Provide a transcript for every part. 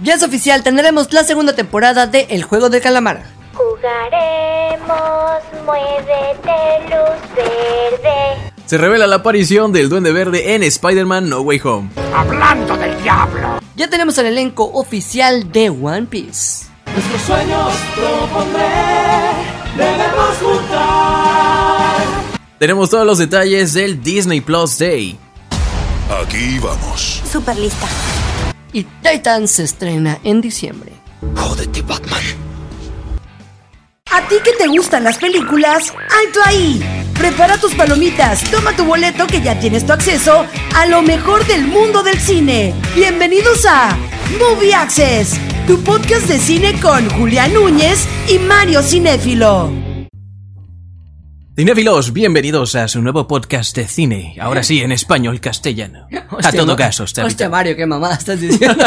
Ya es oficial, tendremos la segunda temporada de El Juego de Calamar. Jugaremos, muévete, luz verde. Se revela la aparición del Duende Verde en Spider-Man No Way Home. Hablando del diablo. Ya tenemos el elenco oficial de One Piece. Nuestros sueños propondré, debemos juntar. Tenemos todos los detalles del Disney Plus Day. Aquí vamos. Super lista. Y Titans se estrena en diciembre. Jódete, Batman. ¿A ti que te gustan las películas? ¡Alto ahí! Prepara tus palomitas, toma tu boleto que ya tienes tu acceso a lo mejor del mundo del cine. Bienvenidos a Movie Access, tu podcast de cine con Julián Núñez y Mario Cinéfilo. Cinéfilos, bienvenidos a su nuevo podcast de cine. Ahora sí, en español castellano. a Hostia, todo Ma- caso, está Hostia, Mario, qué mamá estás diciendo.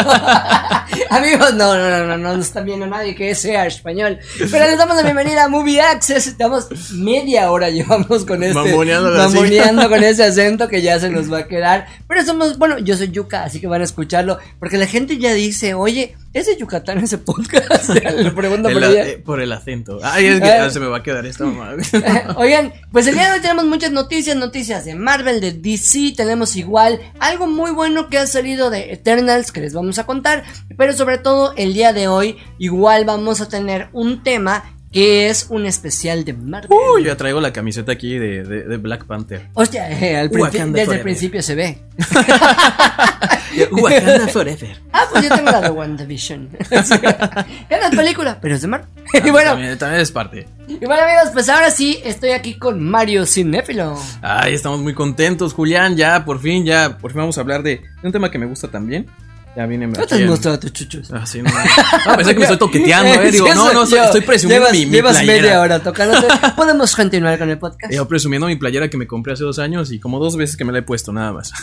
Amigos, no, no, no, no, no nos está viendo nadie que sea español. Pero les damos la bienvenida a Movie Access. Estamos media hora llevamos con este. Mamoneando con ese acento que ya se nos va a quedar. Pero somos, bueno, yo soy Yuka, así que van a escucharlo. Porque la gente ya dice, oye, ¿es de Yucatán ese podcast? Le pregunto por El- ella. eh, por el acento. Ay, es que Eh. ah, se me va a quedar esta mamá. Oigan, pues el día de hoy tenemos muchas noticias, noticias de Marvel, de DC, tenemos igual algo muy bueno que ha salido de Eternals que les vamos a contar, pero sobre todo el día de hoy igual vamos a tener un tema es un especial de Marvel. Uy, ya traigo la camiseta aquí de, de- de Black Panther. Hostia, eh, al Wakanda desde el principio se ve. Wakanda Forever. Ah, pues yo tengo la de WandaVision. Sí. es la película, pero es de Marvel. y bueno, También, también es parte. y bueno amigos, pues ahora sí estoy aquí con Mario Cinéfilo. Ay, estamos muy contentos, Julián. Ya, por fin, ya, por fin vamos a hablar de un tema que me gusta también. Ya viene. ¿Qué aquí te has mostrado tus chuchos? Ah, sí, no. No, pensé que me estoy toqueteando, eh. Digo, no, no, estoy, yo. estoy presumiendo llevas, mi, mi Llevas playera. media hora tocándote. Podemos continuar con el podcast. Yo presumiendo mi playera que me compré hace dos años y como dos veces que me la he puesto, nada más.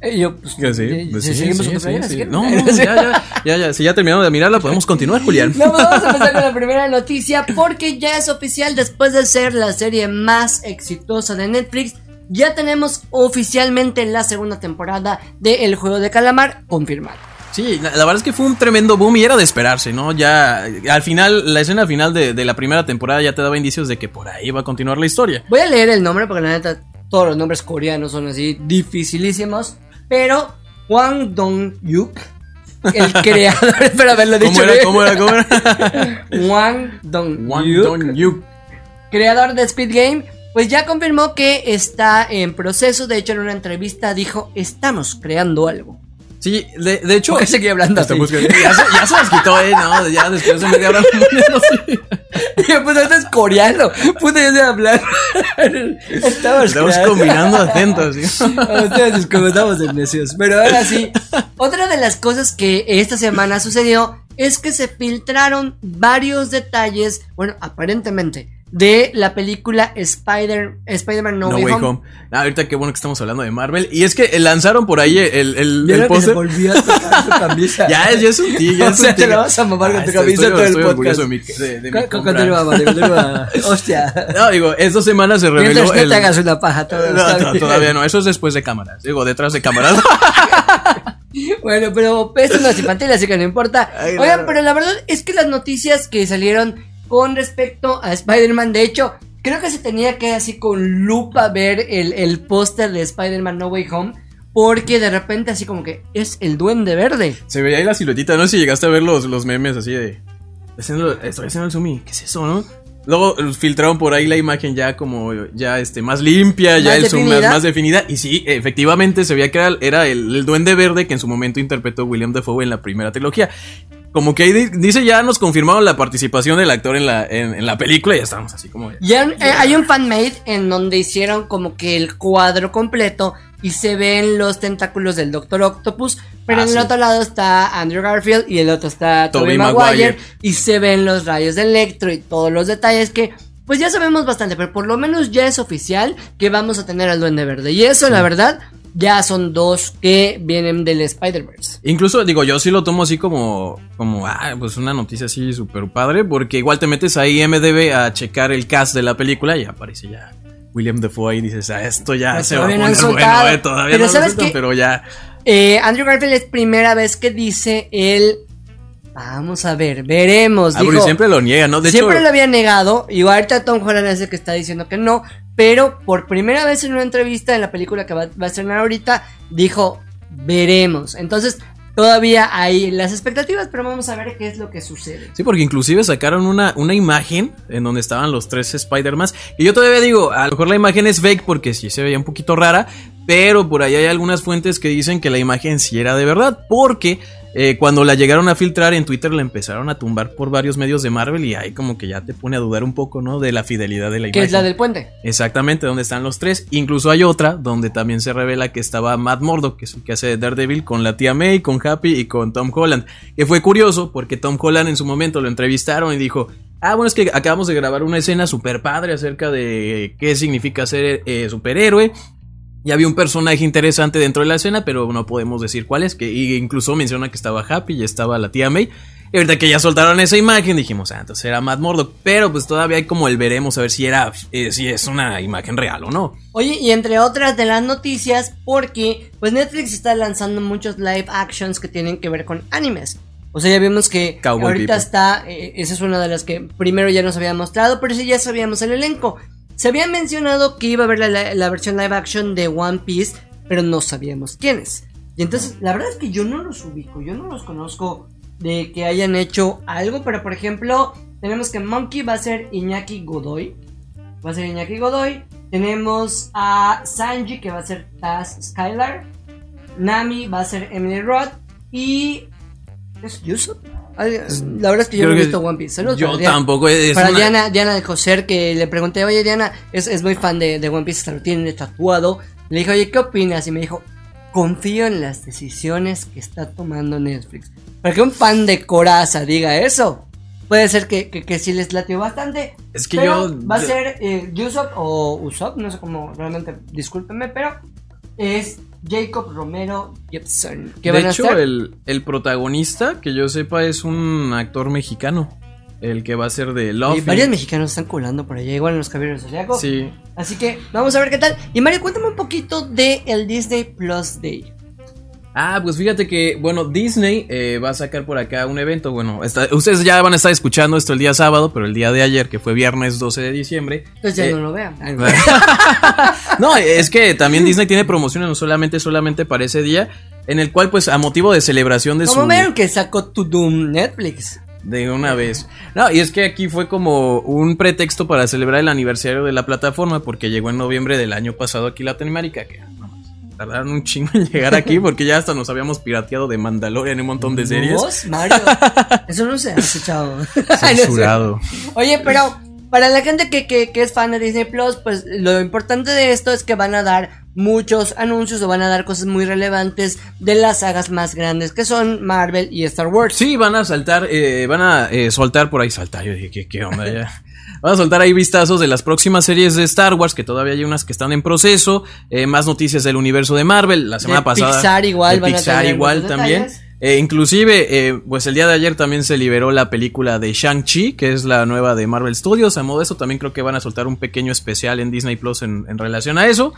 Eh, yo, pues, sí, eh, pues si sí, seguimos sí, con sí, sí. No, no, ya, ya, ya, ya. Si ya terminamos de mirarla, podemos continuar, Julián. No, pues vamos a empezar con la primera noticia porque ya es oficial después de ser la serie más exitosa de Netflix. Ya tenemos oficialmente la segunda temporada de El Juego de Calamar confirmada. Sí, la, la verdad es que fue un tremendo boom y era de esperarse, ¿no? Ya al final, la escena final de, de la primera temporada ya te daba indicios de que por ahí va a continuar la historia. Voy a leer el nombre porque la neta todos los nombres coreanos son así dificilísimos. Pero Hwang Dong-yuk, el creador, espero haberlo dicho ¿Cómo era? bien. ¿Cómo era? ¿Cómo era? Wang Dong-yuk, Dong-yuk. creador de Speed Game, pues ya confirmó que está en proceso. De hecho, en una entrevista dijo: Estamos creando algo. Sí, de, de hecho. ¿Por qué seguí hablando así? Ya, se, ya se las quitó, eh, no, ya después hora. así. Dije, pues ahorita es coreano. Puta, yo sé hablar. Estamos, combinando acentos, ¿sí? Ustedes es como estamos de necios. Pero ahora sí, otra de las cosas que esta semana sucedió es que se filtraron varios detalles, bueno, aparentemente, de la película Spider, Spider-Man No, No Way, Way Home. Home. Ah, ahorita qué bueno que estamos hablando de Marvel. Y es que eh, lanzaron por ahí el, el, el póster. volvió a tocar su camisa. Ya es, ya es un tío, ya O es sea, un te tío. la vas a mamar con tu camisa estoy- todo el podcast. de mi, de, de mi. Continúa, continúa. Hostia. No, digo, esta semana se reveló Mientras no el... te hagas una paja todo No, no, todavía no, eso es después de cámaras. Digo, detrás de cámaras. Bueno, pero esto no es infantil, así que no importa. Ay, Oigan, no. pero la verdad es que las noticias que salieron con respecto a Spider-Man, de hecho, creo que se tenía que así con lupa ver el, el póster de Spider-Man No Way Home. Porque de repente así como que es el duende verde. se veía ahí la siluetita. No sé si llegaste a ver los, los memes así de. Haciendo, estoy haciendo el zoom ¿Qué es eso, no? Luego eh, filtraron por ahí la imagen ya como ya este más limpia, ya el zoom más, definida. más definida. Y sí, efectivamente se veía que era, era el, el duende verde que en su momento interpretó William Dafoe en la primera trilogía. Como que ahí di- dice ya nos confirmaron la participación del actor en la, en, en la película y ya estábamos así como... Ya eh, hay un fanmade en donde hicieron como que el cuadro completo y se ven los tentáculos del Doctor Octopus, pero Ah, en el sí. otro lado está Andrew Garfield y el otro está Tobey Maguire. y se ven los rayos de Electro y todos los detalles que pues ya sabemos bastante, pero por lo menos ya es oficial que vamos a tener al Duende Verde y eso la verdad ya son dos que vienen del Spider-Verse. Incluso, digo, yo sí lo tomo así como, como, ah, pues una noticia así súper padre, porque igual te metes ahí MDB a checar el cast de la película y aparece ya William Defoe y dices, ah, esto ya Pero se va a poner bueno, eh, todavía Pero no lo ¿sabes pero ya. eh, Andrew Garfield es primera vez que dice el... Vamos a ver, veremos. Ah, dijo- siempre lo niega, ¿no? De siempre hecho, lo había negado. Y ahorita Tom Holland es el que está diciendo que no. Pero por primera vez en una entrevista en la película que va, a estrenar ahorita, dijo, veremos. Entonces, todavía hay las expectativas, pero vamos a ver qué es lo que sucede. Sí, porque inclusive sacaron una, una imagen en donde estaban los tres Spider-Man. Y yo todavía digo, a lo mejor la imagen es fake porque sí se veía un poquito rara. Pero por ahí hay algunas fuentes que dicen que la imagen sí era de verdad. Porque eh, cuando la llegaron a filtrar en Twitter la empezaron a tumbar por varios medios de Marvel. Y ahí como que ya te pone a dudar un poco, ¿no? De la fidelidad de la Que imagen. es la del puente. Exactamente, donde están los tres. Incluso hay otra donde también se revela que estaba Matt Murdock, que es el que hace de Daredevil, con la tía May, con Happy y con Tom Holland. Que fue curioso porque Tom Holland en su momento lo entrevistaron y dijo. Ah, bueno, es que acabamos de grabar una escena super padre acerca de qué significa ser eh, superhéroe. Y había un personaje interesante dentro de la escena, pero no podemos decir cuál es. Que incluso menciona que estaba Happy y estaba la tía May. Y ahorita que ya soltaron esa imagen, dijimos, ah, entonces era Matt Murdock. Pero pues todavía hay como el veremos a ver si era, eh, si es una imagen real o no. Oye, y entre otras de las noticias, porque pues Netflix está lanzando muchos live actions que tienen que ver con animes. O sea, ya vimos que Cowboy ahorita está, eh, esa es una de las que primero ya nos había mostrado, pero sí ya sabíamos el elenco. Se había mencionado que iba a haber la, versión live action de One Piece, pero no sabíamos quiénes. Y entonces, la verdad es que yo no los ubico, yo no los conozco de que hayan hecho algo, pero por ejemplo, tenemos que Monkey va a ser Iñaki Godoy. Va a ser Iñaki Godoy. Tenemos a Sanji, que va a ser Taz Skylar. Nami va a ser Emily Roth. Y. ¿Es Yusuf? La verdad es que yo Creo no he visto One Piece. Saludos yo para Diana. tampoco, es para una- Diana, Diana de Coser, que le pregunté, oye Diana, es, es muy fan de, de One Piece, hasta lo tiene tatuado. Le dije, oye, ¿qué opinas? Y me dijo, confío en las decisiones que está tomando Netflix. Para que un fan de Coraza diga eso, puede ser que, que, que sí les latió bastante. Es que pero yo- Va a ser eh, Yusop o Usopp, no sé cómo realmente, discúlpenme, pero es Jacob Romero Gibson. Que de hecho, el, el protagonista, que yo sepa, es un actor mexicano. El que va a ser de Y Love. varios mexicanos están colando por allá, igual en los caballeros del Zodiaco. Sí. Así que vamos a ver qué tal. Y Mario, cuéntame un poquito de el Disney Plus Day. Ah, pues fíjate que, bueno, Disney eh, va a sacar por acá un evento. Bueno, está- ustedes ya van a estar escuchando esto el día sábado, pero el día de ayer, que fue viernes 12 de diciembre. Entonces ya eh, no lo vean. no, es que también Disney tiene promociones, no solamente, solamente para ese día, en el cual, pues, a motivo de celebración de su. vieron que sacó To Doom Netflix. De una vez. No, y es que aquí fue como un pretexto para celebrar el aniversario de la plataforma, porque llegó en noviembre del año pasado aquí Latinoamérica, que tardaron un chingo en llegar aquí, porque ya hasta nos habíamos pirateado de Mandalorian y un montón de series. ¿Vos, Mario? Eso no se no sé. Censurado. Oye, pero para la gente que, que, que es fan de Disney Plus, pues lo importante de esto es que van a dar muchos anuncios o van a dar cosas muy relevantes de las sagas más grandes que son Marvel y Star Wars. Sí, van a saltar, eh, van a eh, soltar por ahí, saltar, yo dije, ¿qué, qué onda ya? Van a soltar ahí vistazos de las próximas series de Star Wars, que todavía hay unas que están en proceso, eh, más noticias del universo de Marvel, la semana De pasada. Pixar igual de van a Pixar tener igual también. detalles. Eh, inclusive, eh, pues el día de ayer también se liberó la película de Shang-Chi, que es la nueva de Marvel Studios. A modo de eso, también creo que van a soltar un pequeño especial en Disney Plus en, en relación a eso.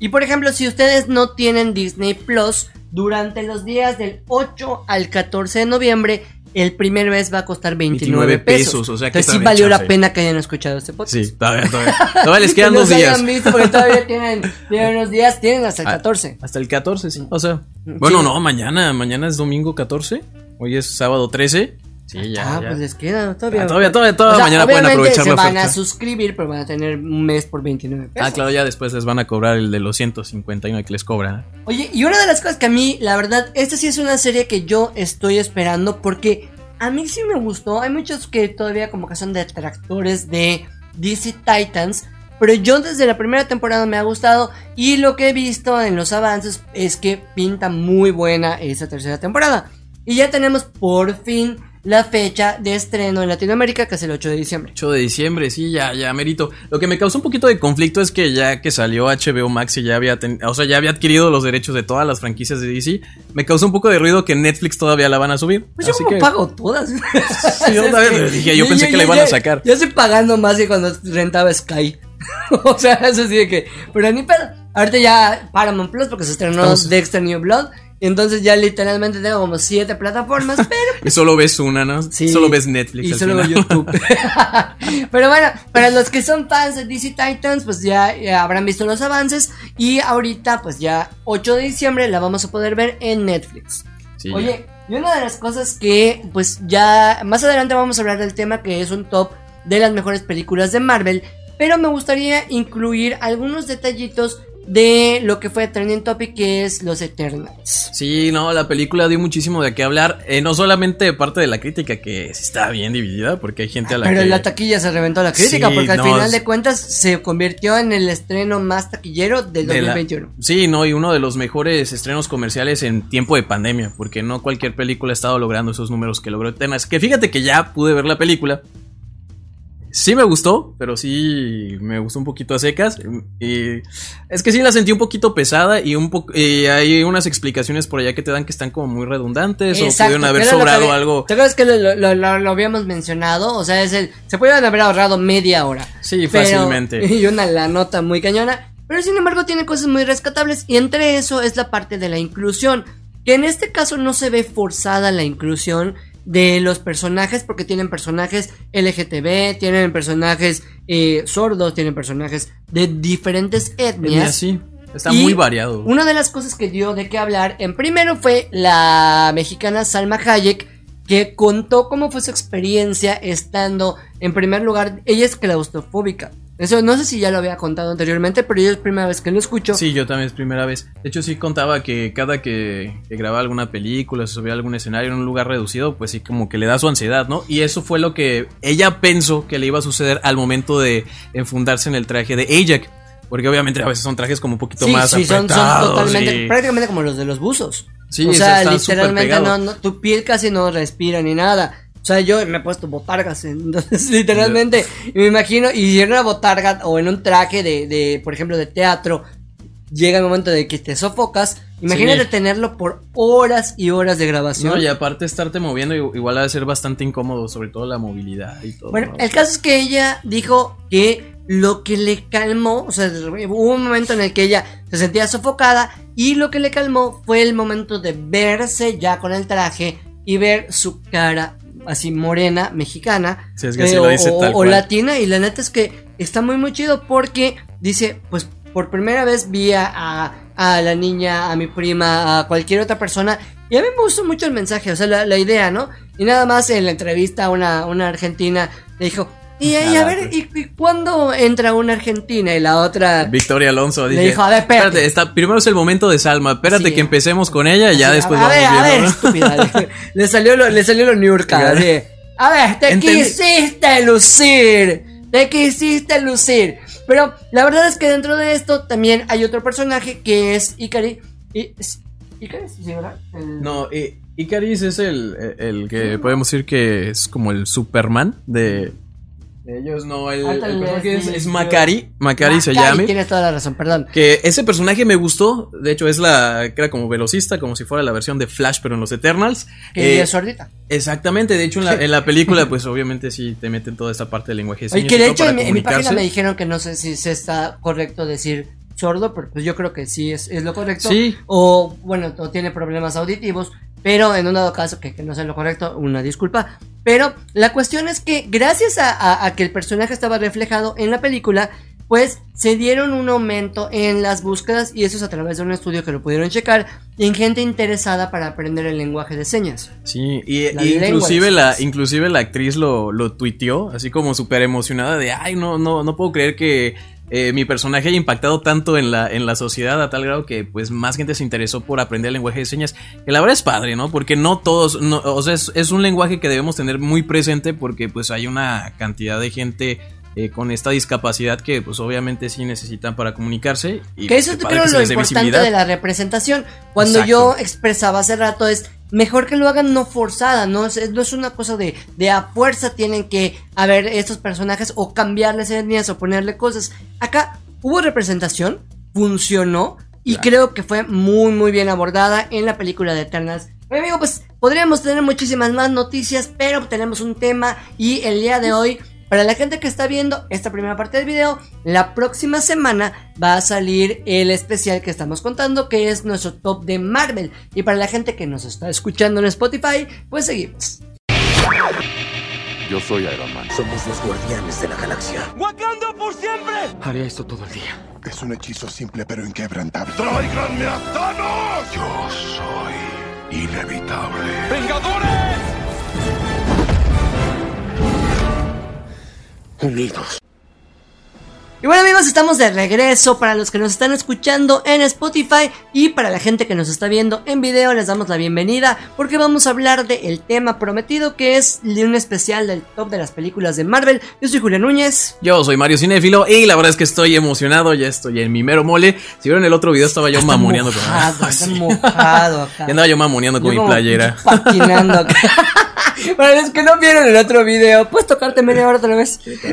Y por ejemplo, si ustedes no tienen Disney Plus, durante los días del 8 al 14 de noviembre, el primer mes va a costar 29, 29 pesos. pesos, o sea que Entonces sí valió la chance. pena que hayan escuchado este podcast. Sí, todavía, todavía, todavía les Que quedan dos días. visto porque todavía tienen, tienen unos días, tienen hasta el Ah, 14. Hasta el 14, sí. O sea, bueno, Sí. no, mañana, mañana es domingo 14. Hoy es sábado 13. Sí, ya. ah, ya. pues les queda todavía. Ah, todavía, todavía, todavía O sea, mañana pueden aprovechar se la van a suscribir, pero van a tener un mes por 29 pesos. Ah, claro, ya después les van a cobrar el de los 151 que les cobran. Oye, y una de las cosas que a mí, la verdad, esta sí es una serie que yo estoy esperando porque a mí sí me gustó. Hay muchos que todavía como que son detractores de DC Titans. Pero yo desde la primera temporada me ha gustado y lo que he visto en los avances es que pinta muy buena esa tercera temporada. Y ya tenemos por fin la fecha de estreno en Latinoamérica, que es el 8 de diciembre. 8 de diciembre, sí, ya, ya, merito. Lo que me causó un poquito de conflicto es que ya que salió HBO Max y ya había, ten- o sea, ya había adquirido los derechos de todas las franquicias de DC, me causó un poco de ruido que Netflix todavía la van a subir. Pues yo como que, pago todas. yo también dije, yo pensé que la iban a sacar. Yo estoy pagando más que cuando rentaba Sky. o sea, eso sí de que. Pero ni pedo. Ahorita ya Paramount Plus porque se estrenó Estamos- Dexter New Blood. Entonces ya literalmente tengo como siete plataformas, pero Y solo ves una, ¿no? Sí. Solo ves Netflix. Y al solo final. YouTube. Pero bueno, para los que son fans de DC Titans, pues ya, ya habrán visto los avances. Y ahorita, pues ya 8 de diciembre la vamos a poder ver en Netflix. Sí, Oye, y una de las cosas que, pues ya más adelante vamos a hablar del tema que es un top de las mejores películas de Marvel. Pero me gustaría incluir algunos detallitos de lo que fue Trending Topic, que es los Eternals. Sí, no, la película dio muchísimo de qué hablar. eh, no solamente de parte de la crítica, que sí está bien dividida, porque hay gente a la Pero que. en la taquilla se reventó la crítica, Sí, porque al no, final de cuentas se convirtió en el estreno más taquillero del de la- 2021. Sí, no, y uno de los mejores estrenos comerciales en tiempo de pandemia, porque no cualquier película ha estado logrando esos números que logró Eternals. Que fíjate que ya pude ver la película. Sí me gustó, pero sí me gustó un poquito a secas. Y es que sí la sentí un poquito pesada y un poco y hay unas explicaciones por allá que te dan que están como muy redundantes o Exacto, pudieron haber que sobrado algo. ¿Te acuerdas que lo, lo- lo- lo habíamos mencionado? O sea, es el, se pudieron haber ahorrado media hora. Sí, Pero- fácilmente. Y una la nota muy cañona. Pero sin embargo tiene cosas muy rescatables. Y entre eso es la parte de la inclusión. Que en este caso no se ve forzada la inclusión de los personajes. Porque tienen personajes LGTB, tienen personajes eh, sordos, tienen personajes de diferentes etnias. sí, está Y muy variado. Una de las cosas que dio de qué hablar, en primero fue la mexicana Salma Hayek, que contó cómo fue su experiencia estando en primer lugar, ella es claustrofóbica. Eso no sé si ya lo había contado anteriormente, pero yo es primera vez que lo escucho. Sí, yo también es primera vez. De hecho, sí contaba que cada que, que grababa alguna película, se subía a algún escenario en un lugar reducido, pues sí, como que le da su ansiedad, ¿no? Y eso fue lo que ella pensó que le iba a suceder al momento de enfundarse en el traje de Ajax. Porque obviamente a veces son trajes como un poquito Sí, más sí, son, son apretados totalmente, y- prácticamente como los de los buzos. Sí, o sea, literalmente no, no, tu piel casi no respira ni nada. O sea, yo me he puesto botargas, entonces literalmente me imagino, y en una botarga o en un traje de, de, por ejemplo, de teatro, llega el momento de que te sofocas. Imagínate Sí. tenerlo por horas y horas de grabación. No, y aparte estante moviendo, igual ha de ser bastante incómodo, sobre todo la movilidad y todo. Bueno, ¿no? el caso es que ella dijo que lo que le calmó, o sea, hubo un momento en el que ella se sentía sofocada y lo que le calmó fue el momento de verse ya con el traje y ver su cara así morena, mexicana, Sí, es que así lo dice o, tal o cual. latina y la neta es que está muy muy chido porque dice, pues por primera vez vi a, a- a la niña, a mi prima, a cualquier otra persona y a mí me gustó mucho el mensaje, o sea, la, la idea, ¿no? Y nada más en la entrevista una, una argentina le dijo, y, a ver, ¿y, y cuándo entra una argentina? Y la otra... Victoria Alonso Le dijo, a ver, espérate. está, primero es el momento de Salma, espérate Sí. que empecemos con ella y ya después a, vamos ver, a ver, viendo, estúpida. Le, le salió lo, le salió lo Niurka, así. A ver, te quisiste lucir. Te quisiste lucir. Pero la verdad es que dentro de esto también hay otro personaje que es Ikari. Y, es- ¿Ikari? Sí, ¿verdad? El- No, eh, Icaris es el, el que podemos decir que es como el Superman de, de ellos. No, el, Ahorita el personaje es, es Macari. Macari se llama. Tienes toda la razón, perdón. Que ese personaje me gustó. De hecho, es la que era como velocista, como si fuera la versión de Flash, pero en los Eternals. Que Eh, es sordita. exactamente. De hecho, en la, en la película, pues obviamente sí te meten toda esta parte del lenguaje señas que y de hecho en, mi- en mi página me dijeron que no sé si se está correcto decir sordo, pero pues yo creo que sí es, es lo correcto. Sí. O bueno, o tiene problemas auditivos, pero en un dado caso que, que no sea lo correcto, una disculpa. Pero la cuestión es que gracias a, a- a que el personaje estaba reflejado en la película, pues se dieron un aumento en las búsquedas y eso es a través de un estudio que lo pudieron checar en gente interesada para aprender el lenguaje de señas. Sí, y, La y lengua inclusive la, inclusive la actriz lo, lo tuiteó, así como súper emocionada de ay no, no, no puedo creer que eh, mi personaje haya impactado tanto en la, en la sociedad a tal grado que pues más gente se interesó por aprender el lenguaje de señas. Que la verdad es padre, ¿no? Porque no todos, no, o sea, es, es un lenguaje que debemos tener muy presente porque pues hay una cantidad de gente eh, con esta discapacidad que pues obviamente sí necesitan para comunicarse. Y Que eso padre creo que lo importante de la representación. Cuando Exacto. yo expresaba hace rato es mejor que lo hagan no forzada, no es, no es una cosa de, de a fuerza tienen que haber estos personajes o cambiarles etnias o ponerle cosas. Acá hubo representación, funcionó y Claro. creo que fue muy muy bien abordada en la película de Eternals. Oye, amigo, pues podríamos tener muchísimas más noticias, pero tenemos un tema y el día de hoy para la gente que está viendo esta primera parte del video, la próxima semana va a salir el especial que estamos contando, que es nuestro top de Marvel. Y para la gente que nos está escuchando en Spotify, pues seguimos. Yo soy Iron Man. Somos los guardianes de la galaxia. ¡Wakanda por siempre! Haré esto todo el día. Es un hechizo simple pero inquebrantable. ¡Tráiganme a Thanos! Yo soy inevitable. ¡Vengadores! Unidos. Y bueno amigos, estamos de regreso para los que nos están escuchando en Spotify y para la gente que nos está viendo en video les damos la bienvenida porque vamos a hablar del tema prometido que es de un especial del top de las películas de Marvel. Yo soy Julián Núñez. Yo soy Mario Cinéfilo y la verdad es que estoy emocionado, ya estoy en mi mero mole. Si vieron el otro video estaba yo mamoneando con Mojado, Ah, está mojado acá. Ya andaba yo mamoneando con Yo mi como playera. Patinando acá. Para los que no vieron el otro video, puedes tocarte media hora otra vez. es que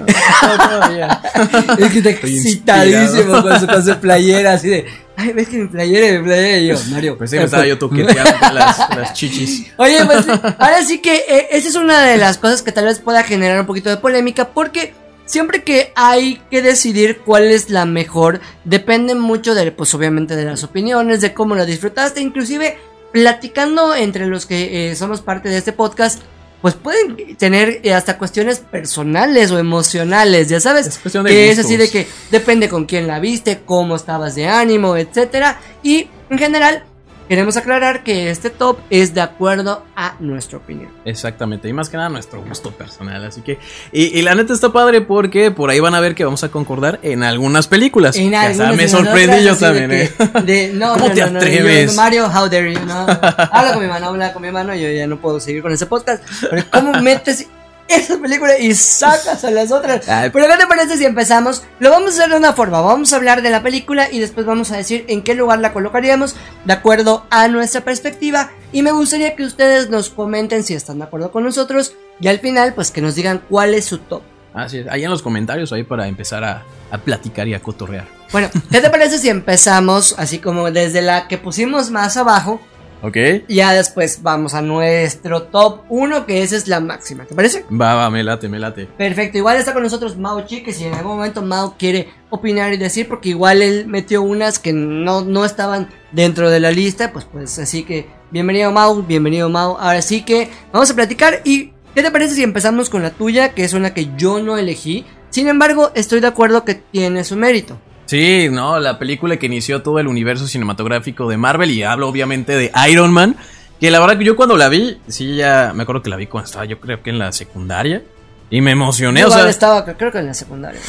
está Estoy excitadísimo con su, con su playera, así de. Ay, ves que mi playera, mi playera. Y yo, Mario. Pues sí, me estaba yo toqueteando las, las chichis. Oye, pues ahora sí que eh, esa es una de las cosas que tal vez pueda generar un poquito de polémica porque siempre que hay que decidir cuál es la mejor depende mucho de, pues obviamente de las opiniones, de cómo lo disfrutaste, inclusive platicando entre los que eh, somos parte de este podcast. Pues pueden tener eh, hasta cuestiones personales o emocionales, ya sabes. Es cuestión de que es así de que depende con quién la viste, cómo estabas de ánimo, etcétera. Y en general, queremos aclarar que este top es de acuerdo a nuestra opinión. Exactamente, y más que nada nuestro gusto personal. Así que, y, y la neta está padre porque por ahí van a ver que vamos a concordar en algunas películas. En algunas me sorprendí yo de también, ¿eh? de- no, ¿Cómo no, te no, no, atreves? yo, Mario, how dare you, no. Habla con mi mano, habla con mi mano, yo ya no puedo seguir con ese podcast. Pero ¿cómo metes esa película y sacas a las otras? Ay. Pero ¿qué te parece si empezamos? Lo vamos a hacer de una forma, vamos a hablar de la película y después vamos a decir en qué lugar la colocaríamos de acuerdo a nuestra perspectiva. Y me gustaría que ustedes nos comenten si están de acuerdo con nosotros y al final pues que nos digan cuál es su top. Así es, ahí en los comentarios, ahí para empezar a, a platicar y a cotorrear. Bueno, ¿qué te parece si empezamos así como desde la que pusimos más abajo? ¿Ok? Ya después vamos a nuestro top 1, que esa es la máxima. ¿Te parece? Va, va, me late, me late. Perfecto, igual está con nosotros Mao Chi, que si en algún momento Mao quiere opinar y decir, porque igual él metió unas que no, no estaban dentro de la lista, pues pues así que bienvenido Mao, bienvenido Mao. Ahora sí que vamos a platicar y ¿qué te parece si empezamos con la tuya, que es una que yo no elegí? Sin embargo, estoy de acuerdo que tiene su mérito. Sí, no, la película que inició todo el universo cinematográfico de Marvel y hablo obviamente de Iron Man, que la verdad que yo cuando la vi, sí, ya me acuerdo que la vi cuando estaba yo creo que en la secundaria y me emocioné, Yo o sea, estaba, creo que en la secundaria.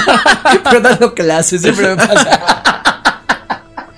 Pero dando clases, siempre me pasa.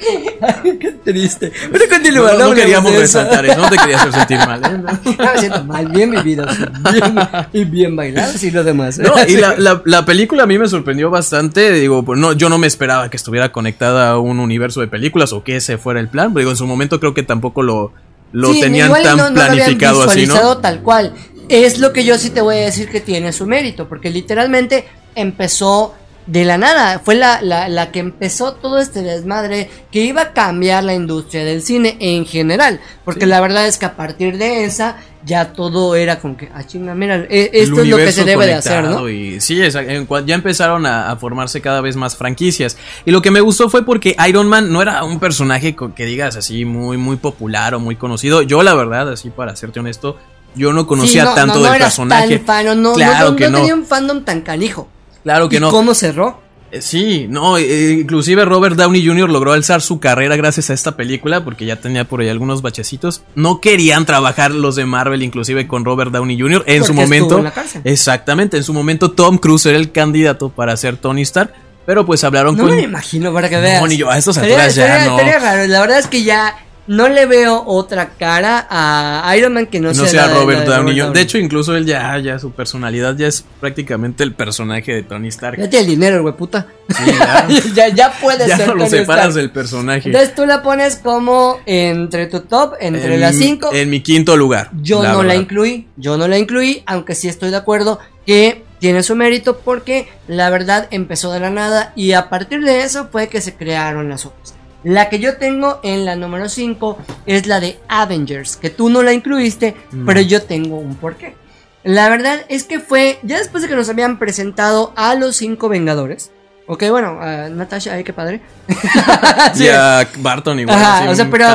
Qué triste. Pero continúa, no, queríamos resaltar eso, no te quería hacer sentir mal. ¿eh? No me siento mal, bien vivido, bien, y bien bailado, y lo demás. ¿eh? No, y la, la- la película a mí me sorprendió bastante. Digo, pues no, yo no me esperaba que estuviera conectada a un universo de películas o que ese fuera el plan. Pero digo, en su momento creo que tampoco lo, lo Sí, tenían tan no- no lo habían planificado así, ¿no? tal cual. Es lo que yo sí te voy a decir que tiene su mérito, porque literalmente empezó de la nada. Fue la, la, la que empezó todo este desmadre que iba a cambiar la industria del cine en general. Porque la verdad es que a partir de esa ya todo era como que, ah, chinga, mira, eh, El esto es lo que se debe de hacer, ¿no? Y sí, ya empezaron a, a formarse cada vez más franquicias. Y lo que me gustó fue porque Iron Man no era un personaje que digas así muy, muy popular o muy conocido. Yo, la verdad, así para serte honesto, yo no conocía Sí, no, tanto no, no del personaje. Tan fan, Claro no, no, que no no. tenía un fandom tan canijo. Claro que ¿Y no. cómo cerró? Eh, Sí, no, eh, inclusive Robert Downey Jr. logró alzar su carrera gracias a esta película porque ya tenía por ahí algunos bachecitos. No querían trabajar los de Marvel inclusive con Robert Downey Jr. en su momento. en la cárcel. Exactamente, en su momento Tom Cruise era el candidato para ser Tony Stark, pero pues hablaron No con me lo imagino para que veas. ni yo, a estas alturas ya estaría- no. estaría raro. La verdad es que ya no le veo otra cara a Iron Man que no, no sea, sea la Robert la de Downey. De hecho, incluso él ya, ya su personalidad ya es prácticamente el personaje de Tony Stark. Ya tiene el dinero, güey puta. Sí, ya, ya, ya puede ya ser. no lo Tony separas Stark. del personaje. Entonces tú la pones como entre tu top, entre En las mi- cinco. En mi quinto lugar. Yo no la incluí, yo no la incluí, aunque sí estoy de acuerdo que tiene su mérito porque la verdad empezó de la nada y a partir de eso fue que se crearon las otras. La que yo tengo en la número 5 es la de Avengers, que tú no la incluiste, pero yo tengo un porqué. La verdad es que fue ya después de que nos habían presentado a los cinco Vengadores. Ok, bueno, Natasha, ay, qué padre. Sí. Y a Barton igual. Ajá, así o sea, un pero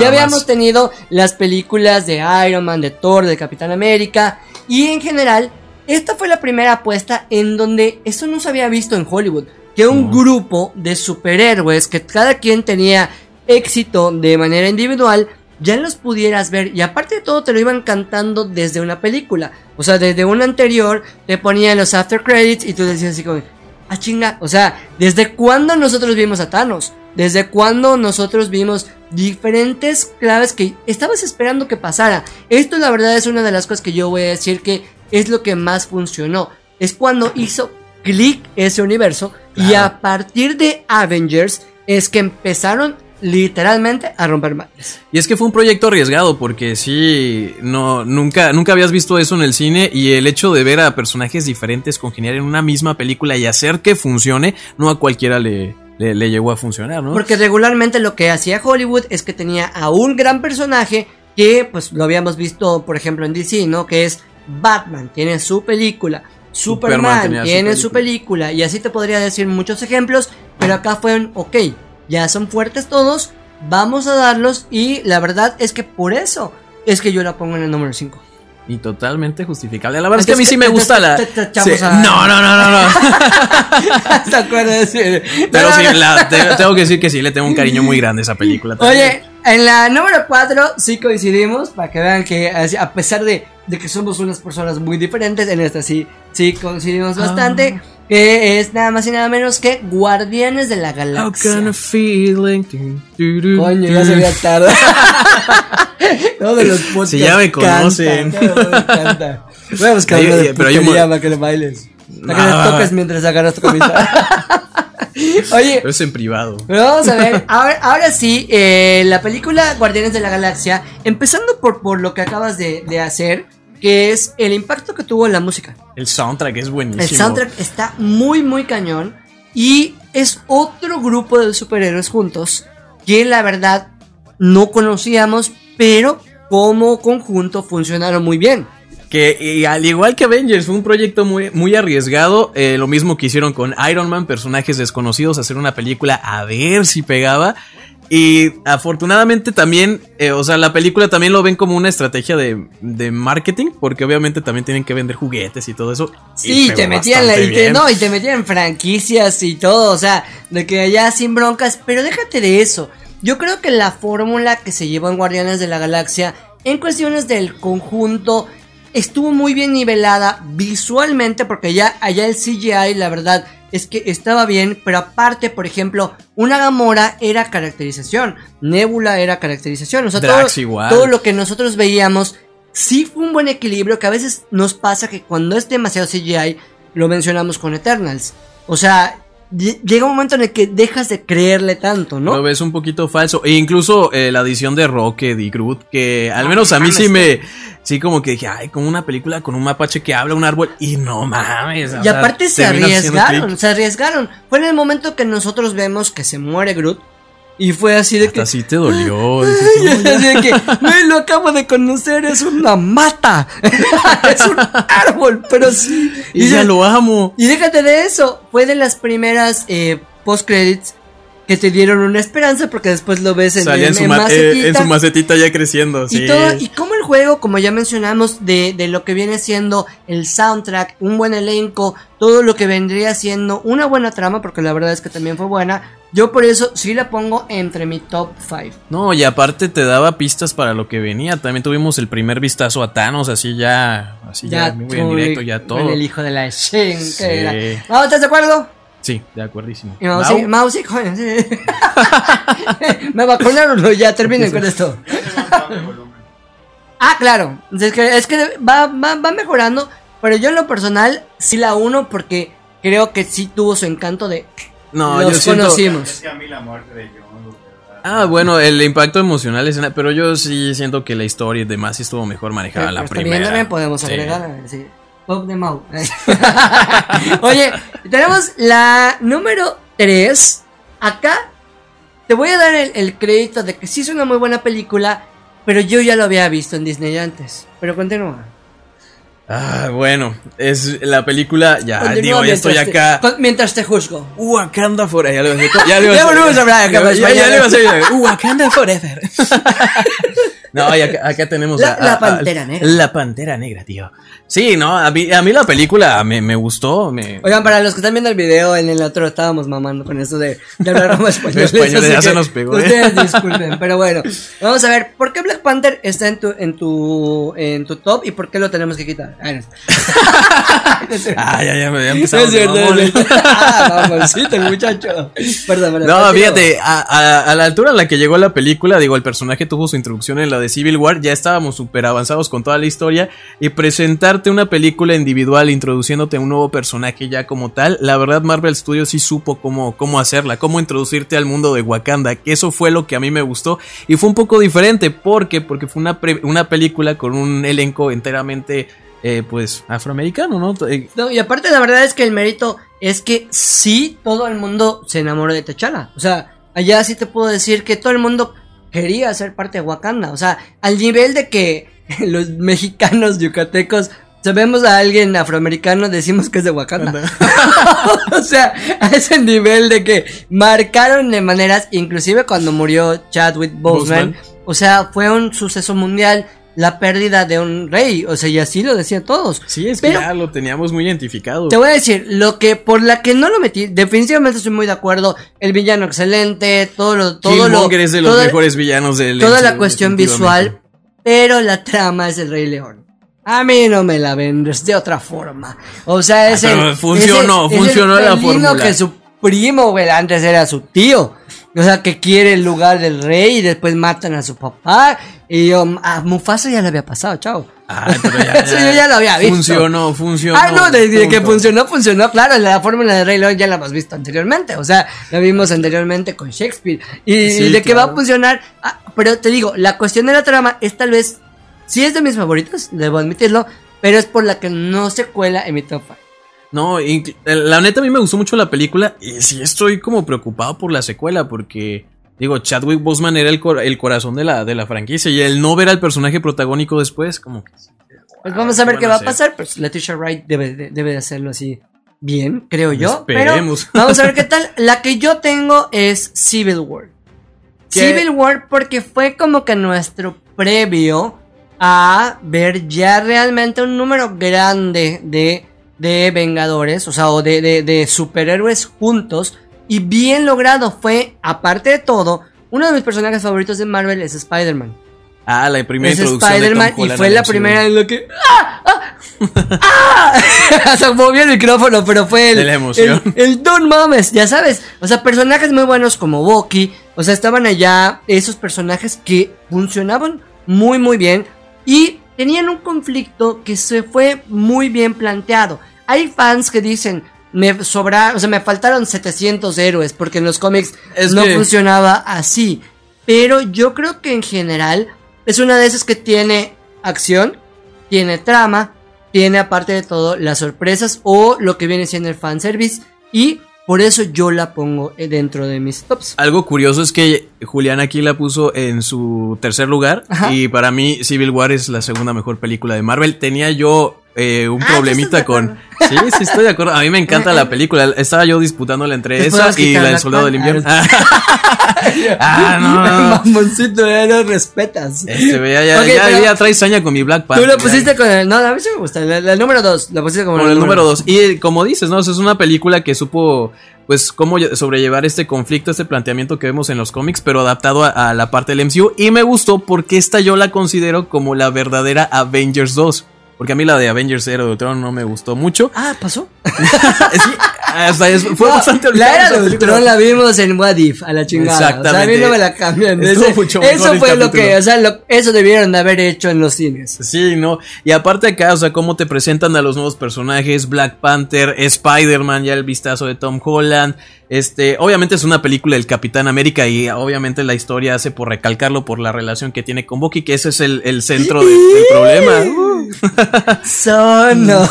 ya habíamos más. tenido las películas de Iron Man, de Thor, de Capitán América y en general esta fue la primera apuesta en donde eso no se había visto en Hollywood, que un No. grupo de superhéroes que cada quien tenía éxito de manera individual ya los pudieras ver y aparte de todo te lo iban cantando desde una película, o sea, desde una anterior te ponían los after credits y tú decías así como, ah chinga, o sea, ¿desde cuándo nosotros vimos a Thanos? ¿Desde cuándo nosotros vimos diferentes claves que estabas esperando que pasara? Esto la verdad es una de las cosas que yo voy a decir que es lo que más funcionó. Es cuando hizo clic ese universo y a partir de Avengers es que empezaron literalmente a romper madres. Y es que fue un proyecto arriesgado porque sí, no, nunca, nunca habías visto eso en el cine y el hecho de ver a personajes diferentes congeniar en una misma película y hacer que funcione, no a cualquiera le, le, le llegó a funcionar, ¿no? Porque regularmente lo que hacía Hollywood es que tenía a un gran personaje que pues lo habíamos visto por ejemplo en DC, ¿no? Que es Batman, tiene su película. Superman Superman, tenía su tiene su película. Y así te podría decir muchos ejemplos. Pero acá fue un, ok, ya son fuertes todos. Vamos a darlos. Y la verdad es que por eso es que yo la pongo en el número 5. Y totalmente justificable. La verdad es que a mí sí me gusta la. No, no, no, no, no. ¿Te acuerdas? Pero sí, tengo que decir que sí le tengo un cariño muy grande a esa película. Oye, en la número 4 sí coincidimos, para que vean que a pesar de, de que somos unas personas muy diferentes, en esta sí, sí coincidimos bastante, que es nada más y nada menos que Guardianes de la How Galaxia. kind of feeling. Du, du, Coño, ya se veía tarde. Todos los podcasts Si ya me conocen. me encanta. Voy a buscar uno de pero mo- para que le bailes. Para que Ah. le toques mientras agarras tu camisa. Oye, Pero es en privado. vamos a ver, ahora, ahora sí, eh, la película Guardianes de la Galaxia, empezando por, por lo que acabas de, de hacer, que es el impacto que tuvo en la música. El soundtrack es buenísimo. El soundtrack está muy, muy cañón y es otro grupo de superhéroes juntos que la verdad no conocíamos, pero como conjunto funcionaron muy bien. Que y al igual que Avengers, fue un proyecto muy, muy arriesgado. eh, lo mismo que hicieron con Iron Man, personajes desconocidos, hacer una película a ver si pegaba. Y afortunadamente también, eh, o sea, la película también lo ven como una estrategia de, de marketing, porque obviamente también tienen que vender juguetes y todo eso. Sí, te metían, la- y te, no, y te metían franquicias y todo, o sea, de que allá sin broncas, pero déjate de eso. Yo creo que la fórmula que se llevó en Guardianes de la Galaxia, en cuestiones del conjunto, estuvo muy bien nivelada visualmente, porque ya allá el CGI, la verdad, es que estaba bien, pero aparte, por ejemplo, una Gamora era caracterización, Nebula era caracterización, o sea, todo, igual. todo lo que nosotros veíamos sí fue un buen equilibrio que a veces nos pasa que cuando es demasiado CGI lo mencionamos con Eternals. O sea, llega un momento en el que dejas de creerle tanto, ¿no? Lo ves un poquito falso. E incluso eh, la adición de Rocket y Groot, que al menos a mí sí me. Sí, como que dije, ay, como una película con un mapache que habla, un árbol. Y no mames. Y sea, aparte se arriesgaron, se arriesgaron. Fue en el momento que nosotros vemos que se muere Groot y fue así de que Hasta sí te dolió. "No, ya". así de que, "Güey, lo acabo de conocer, es una mata. es un árbol, pero sí. Y ya lo amo. Y déjate de eso, fue de las primeras eh, post-credits que te dieron una esperanza porque después lo ves en, Salía en, en- su en ma- eh, macetita. en su macetita ya creciendo. Sí. Y todo, y como el juego, como ya mencionamos, de, de lo que viene siendo el soundtrack, un buen elenco, todo lo que vendría siendo una buena trama, porque la verdad es que también fue buena. Yo por eso sí la pongo entre mi top 5. No, y aparte te daba pistas para lo que venía. También tuvimos el primer vistazo a Thanos, así ya. Así ya, muy en directo, ya todo. El hijo de la Shen, Sí. Vamos, ¿estás de acuerdo? Sí, de acuerdísimo. Y Mau, Mau, sí, Mau, sí, coño, sí. Me vacunaron, ya terminen con esto. ah, claro. Es que, es que va, va, va mejorando. Pero yo en lo personal sí la uno porque creo que sí tuvo su encanto de No, los yo siento. conocimos. Ah, bueno, el impacto emocional es. Pero yo sí siento que la historia y demás sí estuvo mejor manejada Pero la está primera. bien, también podemos Sí. agregar. a ver, sí. Pop de Mau. Oye, tenemos la número 3. Acá te voy a dar el, el crédito de que sí es una muy buena película, pero yo ya lo había visto en Disney antes. Pero continúa. Ah, bueno, es la película, ya Continúa digo, ya estoy te- acá. mientras te juzgo. Wakanda Forever. Ya lo. Ya, Ya volvemos a hablar acá, Ya, pues, ya, ya mañana. lo iba a hacer. No, y acá, acá tenemos La- a, a- la a- Pantera Negra. La Pantera Negra, tío. Sí, no, a mí, a mí la película me, me gustó. Me, Oigan, para los que están viendo el video, en el otro estábamos mamando con eso de, de hablar español. Español, ya se nos pegó, ¿eh? Ustedes disculpen, pero bueno. Vamos a ver, ¿por qué Black Panther está en tu, en tu, en tu top y por qué lo tenemos que quitar? Ah, no. Ah, ya, ya, me No empezamos. es cierto. Ah, mamoncito muchacho. Perdón, perdón. No, fíjate, a, a- a la altura en la que llegó la película, digo, el personaje tuvo su introducción en la de Civil War, ya estábamos súper avanzados con toda la historia, y presentarte una película individual introduciéndote a un nuevo personaje ya como tal, la verdad Marvel Studios sí supo cómo, cómo hacerla, cómo introducirte al mundo de Wakanda, que eso fue lo que a mí me gustó, y fue un poco diferente, ¿por qué? Porque fue una, una película con un elenco enteramente, eh, pues, afroamericano, ¿no? Eh, No, y aparte la verdad es que el mérito es que sí todo el mundo se enamoró de T'Challa. O sea, allá sí te puedo decir que todo el mundo quería ser parte de Wakanda. O sea, al nivel de que los mexicanos yucatecos sabemos a alguien afroamericano, decimos que es de Wakanda. o sea, a ese nivel de que marcaron de maneras, inclusive cuando murió Chadwick Boseman, Boseman. o sea, fue un suceso mundial la pérdida de un rey, o sea, y así lo decían todos. Sí, es que ya lo teníamos muy identificado. Te voy a decir, lo que por la que no lo metí, definitivamente estoy muy de acuerdo. El villano excelente, todo lo, todo lo, es de los toda- mejores villanos del toda la cuestión visual, pero la trama es el Rey León. A mí no me la vendes de otra forma. O sea, es Ah, el, funcionó, es el- funcionó es el la fórmula. que su primo, güey, antes era su tío. O sea, que quiere el lugar del rey y después matan a su papá. Y um, a Mufasa ya le había pasado, chao. Pero ya, Eso yo ya lo había visto. Funcionó, funcionó. Ah, no, desde que punto. funcionó, funcionó, claro, la fórmula de Rey León ya la hemos visto anteriormente, o sea, la vimos anteriormente con Shakespeare. Y, Sí, y de que va a funcionar, ah, pero te digo, la cuestión de la trama es tal vez, sí es de mis favoritos, debo admitirlo, pero es por la que no se cuela en mi top. No, inclu- la neta a mí me gustó mucho la película y sí estoy como preocupado por la secuela porque digo, Chadwick Boseman era el, cor- el corazón de la, de la franquicia y el no ver al personaje protagónico después como que Pues vamos a ver ¿qué va a pasar, pues Letitia Wright debe de, debe de hacerlo así bien, creo yo. Esperemos. Pero vamos a ver qué tal. La que yo tengo es Civil War. ¿Qué? Civil War porque fue como que nuestro previo a ver ya realmente un número grande de, de Vengadores, o sea, o de, de, de superhéroes juntos. Y bien logrado fue, aparte de todo, uno de mis personajes favoritos de Marvel es Spider-Man. Ah, la primera Es introducción Spider-Man y fue la primera en lo que... ¡Ah! ¡Ah! ¡Ah! Se movió el micrófono, pero fue el... La emoción. El, el Don Mames, ya sabes. O sea, personajes muy buenos como Bucky. O sea, estaban allá esos personajes que funcionaban muy, muy bien. Y tenían un conflicto que se fue muy bien planteado. Hay fans que dicen... Me sobra, o sea, me faltaron 700 héroes porque en los cómics Es no que- funcionaba así. Pero yo creo que en general es una de esas que tiene acción, tiene trama, tiene aparte de todo las sorpresas o lo que viene siendo el fanservice. Y por eso yo la pongo dentro de mis tops. Algo curioso es que Julián aquí la puso en su tercer lugar Ajá. y para mí Civil War es la segunda mejor película de Marvel. Tenía yo eh, un Ah, ¿tú problemita con... Sí, sí estoy de acuerdo. A mí me encanta la película. Estaba yo disputándola entre esa y la del Soldado del. Invierno. ah, no, no. Mamoncito, ya no respetas. Este, ya, ya, ya, ya traes saña con mi Black Tú Panther. lo ya. pusiste con el. No, a mí sí me gusta. El, el número 2. Lo pusiste como Con el número 2. Y como dices, ¿no? O sea, es una película que supo, pues, cómo lle- sobrellevar este conflicto, este planteamiento que vemos en los cómics, pero adaptado a, a la parte del MCU. Y me gustó porque esta yo la considero como la verdadera Avengers 2. Porque a mí la de Avengers Era de Ultron no me gustó mucho. Ah, pasó. Sí, hasta es- fue No, bastante La era de. Ultron la vimos en What If, a la chingada. O sea, a mí Exactamente. no me la cambian. Ese- mucho eso fue lo que, o sea, lo- eso debieron de haber hecho en los cines. Sí, no. Y aparte acá, o sea, cómo te presentan a los nuevos personajes, Black Panther, Spider-Man, ya el vistazo de Tom Holland. Este, obviamente es una película del Capitán América y obviamente la historia hace por recalcarlo por la relación que tiene con Bucky, que ese es el, el centro de- del problema. Sono.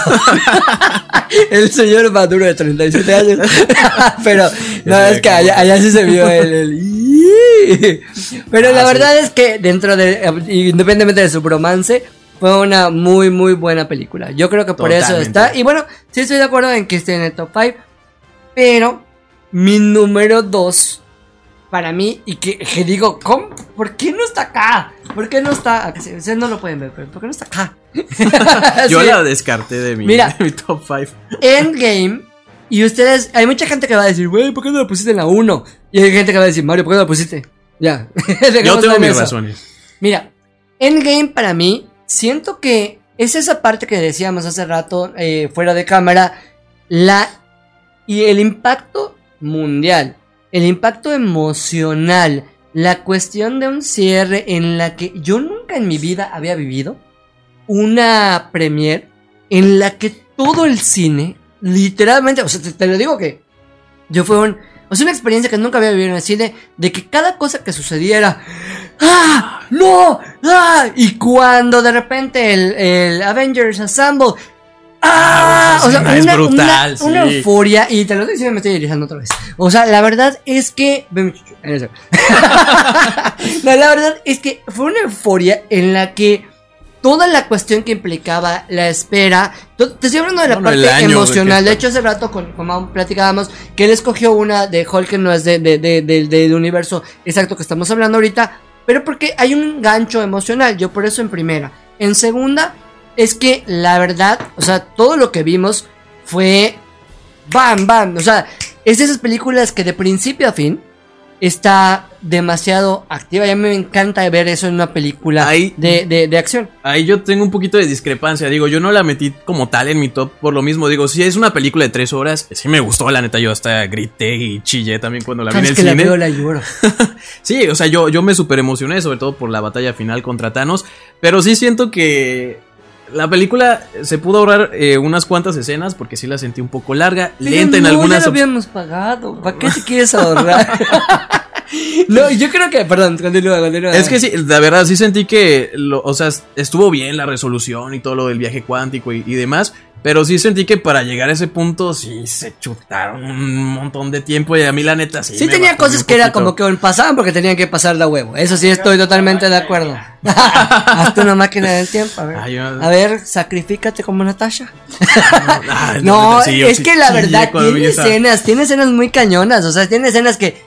el señor maduro de 37 años. Pero, no, es que allá, allá sí se vio el. el- Pero la Ah, sí. verdad es que dentro de. Independientemente de su bromance, fue una muy, muy buena película. Yo creo que por eso está. Y bueno, sí estoy de acuerdo en que esté en el top 5. Pero mi número 2 para mí, y que, que digo, ¿cómo? ¿por qué no está acá? ¿Por qué no está acá? Ustedes no lo pueden ver, pero ¿por qué no está acá? Yo Sí. la descarté de mi, Mira. de mi top 5. Endgame. Y ustedes, hay mucha gente que va a decir, güey, ¿por qué no lo pusiste en la 1? Y hay gente que va a decir, Mario, ¿por qué no lo pusiste? Ya. Yo tengo en mis eso. razones. Mira, Endgame para mí, siento que es esa parte que decíamos hace rato, eh, fuera de cámara, la y el impacto mundial, el impacto emocional, la cuestión de un cierre en la que yo nunca en mi vida había vivido una premiere en la que todo el cine, literalmente, o sea, te, te lo digo que yo fue un, o sea, una experiencia que nunca había vivido en el cine, de que cada cosa que sucedía era, ¡ah! ¡No! ¡ah! Y cuando de repente el, el Avengers Assemble, ¡ah! Ah, O sea, una, brutal, una- una sí. euforia, y te lo estoy diciendo, me estoy dirigendo otra vez. O sea, la verdad es que. No, la verdad es que fue una euforia en la que toda la cuestión que implicaba la espera. Te estoy hablando de la parte emocional. De hecho, hace rato con, con Mau platicábamos que él escogió una de Hulk que no es de, de- de- del- del universo exacto que estamos hablando ahorita. Pero porque hay un gancho emocional. Yo por eso en primera. En segunda, es que la verdad, o sea, todo lo que vimos fue bam, bam. O sea, es de esas películas que de principio a fin está demasiado activa. Y a mí me encanta ver eso en una película Ahí- de, de- de acción. Ahí yo tengo un poquito de discrepancia. Digo, yo no la metí como tal en mi top por lo mismo. Digo, si es una película de tres horas, sí me gustó, la neta. Yo hasta grité y chillé también cuando la vi en el que la cine. veo la lloro. Sí, o sea, yo, yo me super emocioné, sobre todo por la batalla final contra Thanos. Pero sí siento que la película se pudo ahorrar eh, unas cuantas escenas porque sí la sentí un poco larga, lenta en no, algunas. Ya lo habíamos pagado. ¿Para qué te quieres ahorrar? no, yo creo que. Perdón, continúa, continúa. Es que sí, la verdad sí sentí que, lo- o sea, estuvo bien la resolución y todo lo del viaje cuántico y, y demás, pero sí sentí que para llegar a ese punto sí se chutaron un montón de tiempo y a mí la neta sí. Sí me tenía cosas que era como que pasaban porque tenían que pasar de a huevo. Eso sí estoy totalmente de acuerdo. Hazte una máquina del tiempo. A ver, Ay, yo- a ver sacrifícate como Natasha. No, sí, yo es sí que la verdad tiene escenas, tiene escenas muy cañonas, o sea, tiene escenas que,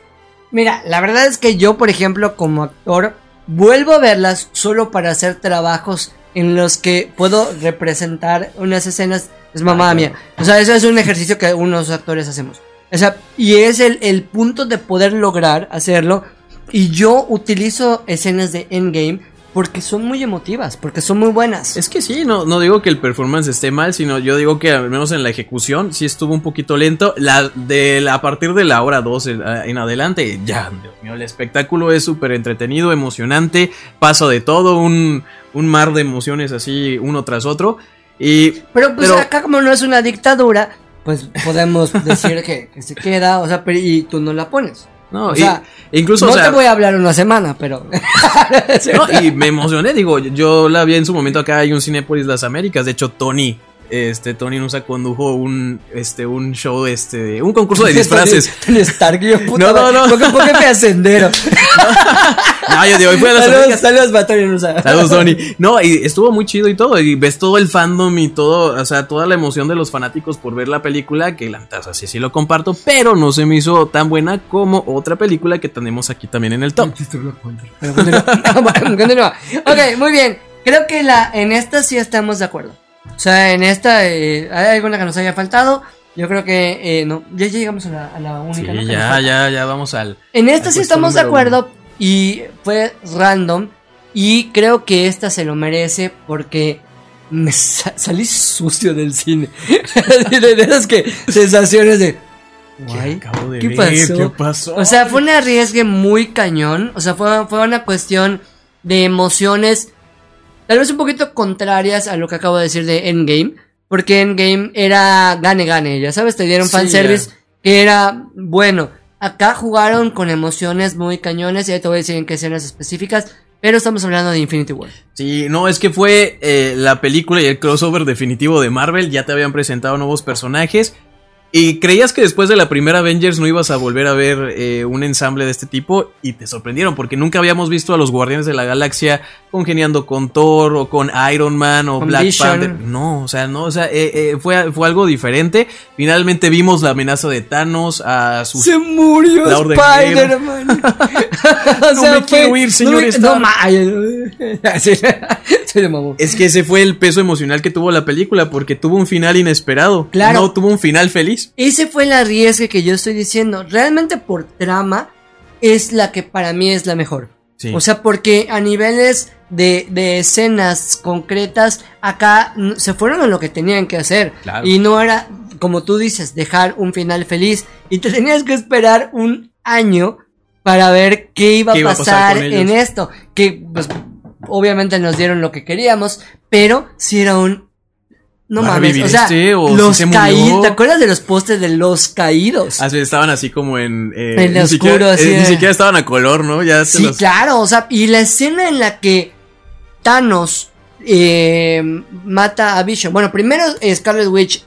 mira, la verdad es que yo, por ejemplo, como actor, vuelvo a verlas solo para hacer trabajos en los que puedo representar unas escenas, es mamá mía, o sea, eso es un ejercicio que unos actores hacemos, o sea, y es el, el punto de poder lograr hacerlo, y yo utilizo escenas de Endgame porque son muy emotivas, porque son muy buenas. Es que sí, no, no digo que el performance esté mal, sino yo digo que al menos en la ejecución sí estuvo un poquito lento. La, de, la- a partir de la hora 2 en, en adelante, ya, Dios mío, el espectáculo es súper entretenido, emocionante, pasa de todo, un, un mar de emociones así uno tras otro. Y Pero pues Pero- acá como no es una dictadura, pues podemos decir que, que se queda, o sea, pero y tú no la pones. No, o y- sea, incluso, no o sea, te voy a hablar una semana, pero... No, y me emocioné, digo, yo la vi en su momento acá hay un Cinépolis Las Américas, de hecho Tony, este Tony Nusa condujo un este un show este un concurso de disfraces. Tony Stark, yo puta No, no, no. Porque póngame ascendero. No, yo digo, hoy fue a Las Saludos, para Tony Nusa. Saludos, Tony. No, y estuvo muy chido y todo. Y ves todo el fandom y todo, o sea, toda la emoción de los fanáticos por ver la película. Que la o sea, sí, sí lo comparto, pero no se me hizo tan buena como otra película que tenemos aquí también en el top. Ok, muy bien. Creo que la, en esta sí estamos de acuerdo. O sea, en esta, eh, ¿hay alguna que nos haya faltado? Yo creo que, eh, no, ya llegamos a la, a la Sí, única. nos ya, ya, ya vamos al. En esta sí estamos de acuerdo y fue random y creo que esta se lo merece porque me sa- salí sucio del cine. de, esas que sensaciones de ¿qué ver? pasó? ¿Qué pasó? O sea, fue un arriesgue muy cañón, o sea, fue, fue una cuestión de emociones tal vez un poquito contrarias a lo que acabo de decir de Endgame, porque Endgame era gane gane, ya sabes, te dieron Sí, fanservice que era bueno. Acá jugaron con emociones muy cañones y ahí te voy a decir en qué escenas específicas, pero estamos hablando de Infinity War. Sí, no, es que fue eh, la película y el crossover definitivo de Marvel. Ya te habían presentado nuevos personajes. Y creías que después de la primera Avengers no ibas a volver a ver eh, un ensamble de este tipo y te sorprendieron porque nunca habíamos visto a los Guardianes de la Galaxia congeniando con Thor o con Iron Man o Con Black Vision. Panther. No, o sea, no, o sea, eh, eh, fue, fue algo diferente. Finalmente vimos la amenaza de Thanos a sus... Se murió Spider-Man. o No me quiero ir, señor no, Stark. no. Es que ese fue el peso emocional que tuvo la película porque tuvo un final inesperado. Claro. No tuvo un final feliz. Ese fue el arriesgue que yo estoy diciendo. Realmente por trama es la que para mí es la mejor. Sí. O sea, porque a niveles de, de escenas concretas, acá se fueron a lo que tenían que hacer. Claro. Y no era, como tú dices, dejar un final feliz. Y te tenías que esperar un año para ver qué iba, ¿Qué iba a a pasar en esto. Que, pues, obviamente nos dieron lo que queríamos, pero si era un... No ¿Va a mames, o sea, este o los se caídos. ¿Te acuerdas de los postes de los caídos? Así estaban así como en. eh, En oscuro, siquiera, así eh, de- Ni siquiera estaban a color, ¿no? Ya Sí, los- claro, o sea, y la escena en la que Thanos eh, mata a Vision. Bueno, primero Scarlet Witch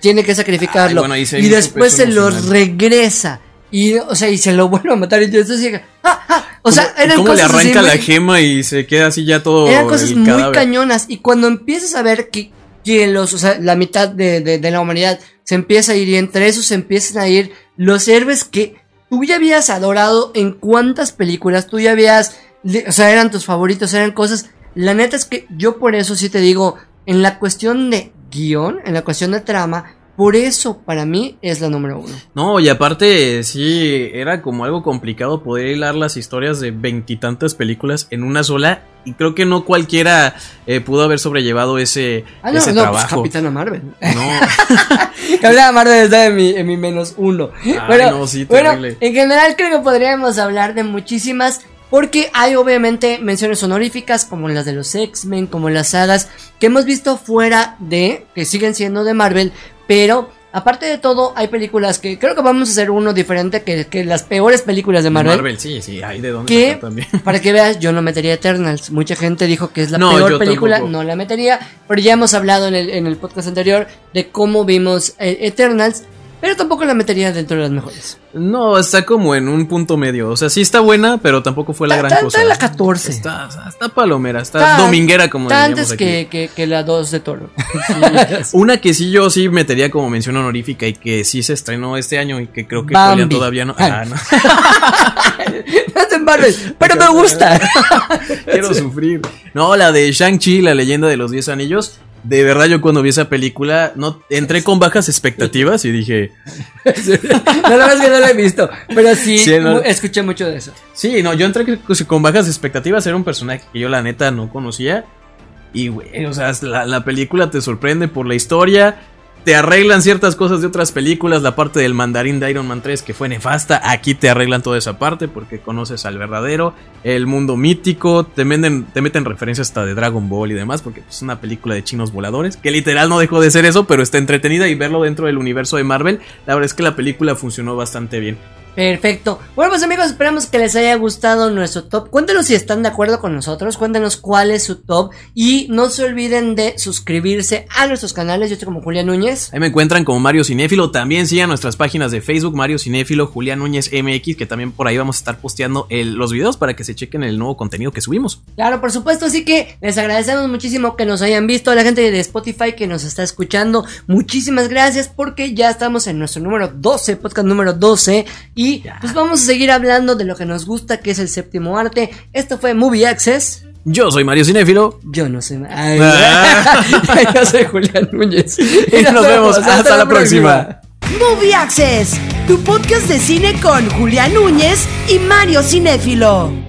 tiene que sacrificarlo Ay, bueno, y después se lo regresa. Y, o sea, y se lo vuelve a matar y estoy así, ¡ah, ah! O sea, ¿Cómo- eran ¿Cómo le así arranca la muy- gema y se queda así ya todo. Eran cosas muy cadáver? cañonas. Y cuando empiezas a ver que, los, o sea, la mitad de, de- la humanidad se empieza a ir y entre esos se empiezan a ir los héroes que tú ya habías adorado en cuántas películas, tú ya habías, o sea, eran tus favoritos, eran cosas. La neta es que yo por eso sí te digo, en la cuestión de guion, en la cuestión de trama, por eso para mí es la número uno. No, y aparte, sí, era como algo complicado poder hilar las historias de veintitantas películas en una sola. Y creo que no cualquiera eh, pudo haber sobrellevado ese, Ah, no, ese no, pues trabajo. Capitana Marvel. no, Capitana Marvel está en mi, en mi menos uno. bueno, no, sí, bueno, en general creo que podríamos hablar de muchísimas. Porque hay obviamente menciones honoríficas como las de los X-Men, como las sagas que hemos visto fuera de, que siguen siendo de Marvel, pero aparte de todo hay películas que creo que vamos a hacer uno diferente que, que las peores películas de Marvel. Marvel, sí, sí, hay de dónde Que, también. para que veas, yo no metería Eternals. Mucha gente dijo que es la No, peor película, tampoco. no la metería. Pero ya hemos hablado en el, en el podcast anterior de cómo vimos eh, Eternals, pero tampoco la metería dentro de las mejores. No, está como en un punto medio. O sea, sí está buena, pero tampoco fue la Está- gran está- cosa. está en la 14. Está, está palomera, está, Está- dominguera, como Está antes aquí. que, que, que la 2 de Toro. Una que sí yo sí metería como mención honorífica y que sí se estrenó este año y que creo que. Julián todavía no. Ah, no. No es de Marvel, pero me gusta. Quiero sufrir. No, la de Shang-Chi, la leyenda de los 10 anillos. De verdad, yo cuando vi esa película, no entré con bajas expectativas y dije, No, la verdad es que no la he visto, pero sí, Sí, no. mu- escuché mucho de eso. sí, no, yo entré con bajas expectativas. Era un personaje que yo, la neta, no conocía. Y, güey, o sea, la, la película te sorprende por la historia. Te arreglan ciertas cosas de otras películas. La parte del mandarín de Iron Man 3 que fue nefasta. Aquí te arreglan toda esa parte porque conoces al verdadero. El mundo mítico. Te meten, te meten referencias hasta de Dragon Ball y demás. Porque es una película de chinos voladores. Que literal no dejó de ser eso. Pero está entretenida y verlo dentro del universo de Marvel. La verdad es que la película funcionó bastante bien. Perfecto. Bueno, pues amigos, esperamos que les haya gustado nuestro top. Cuéntenos si están de acuerdo con nosotros. Cuéntenos cuál es su top. Y no se olviden de suscribirse a nuestros canales. Yo estoy como Julián Núñez. Ahí me encuentran como Mario Cinéfilo. También sigan nuestras páginas de Facebook, Mario Cinéfilo, Julián Núñez MX, que también por ahí vamos a estar posteando el- los videos para que se chequen el nuevo contenido que subimos. Claro, por supuesto. Así que les agradecemos muchísimo que nos hayan visto. A la gente de Spotify que nos está escuchando. Muchísimas gracias porque ya estamos en nuestro número 12, podcast número 12. Y pues vamos a seguir hablando de lo que nos gusta, que es el séptimo arte. Esto fue Movie Access. Yo soy Mario Cinéfilo. Yo no sé. Ay, Ah. yo soy Julián Núñez. Y nos vemos. Hasta la próxima. Movie Access, tu podcast de cine con Julián Núñez y Mario Cinéfilo.